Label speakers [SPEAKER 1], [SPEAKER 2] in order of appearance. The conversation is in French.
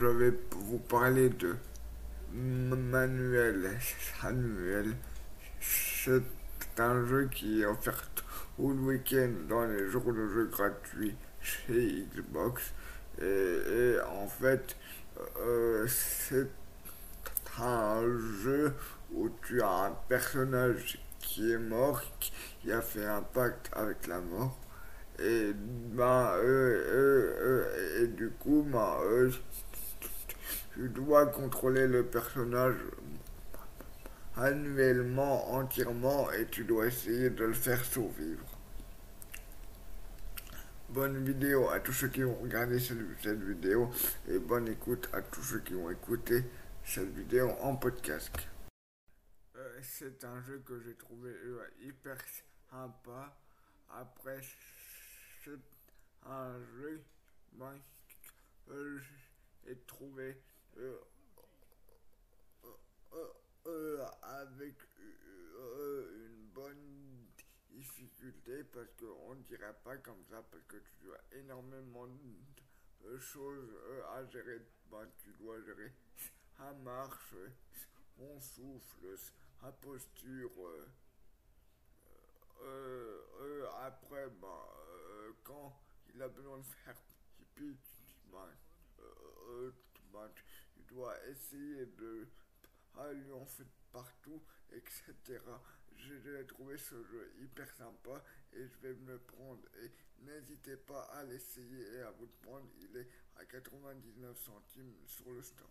[SPEAKER 1] Je vais vous parler de Manuel Samuel. C'est un jeu qui est offert tout le week-end dans les jours de jeu gratuits chez Xbox. Et, en fait, euh, c'est un jeu où tu as un personnage qui est mort, qui a fait un pacte avec la mort. Et, ben, et du coup, ben, tu dois contrôler le personnage annuellement, entièrement, et tu dois essayer de le faire survivre. Bonne vidéo à tous ceux qui ont regardé cette, vidéo et bonne écoute à tous ceux qui ont écouté cette vidéo en podcast. Euh, c'est un jeu que j'ai trouvé euh, hyper sympa. Après, c'est un jeu que j'ai trouvé avec une bonne difficulté parce qu'on dirait pas comme ça parce que tu as énormément de choses à gérer. Ben, tu dois gérer sa marche, son souffle, sa posture. après, ben, quand il a besoin de faire pipi, tu dois essayer de aller en fait partout, etc. J'ai trouvé ce jeu hyper sympa et je vais me le prendre. Et n'hésitez pas à l'essayer et à vous le prendre. Il est à 99 centimes sur le store.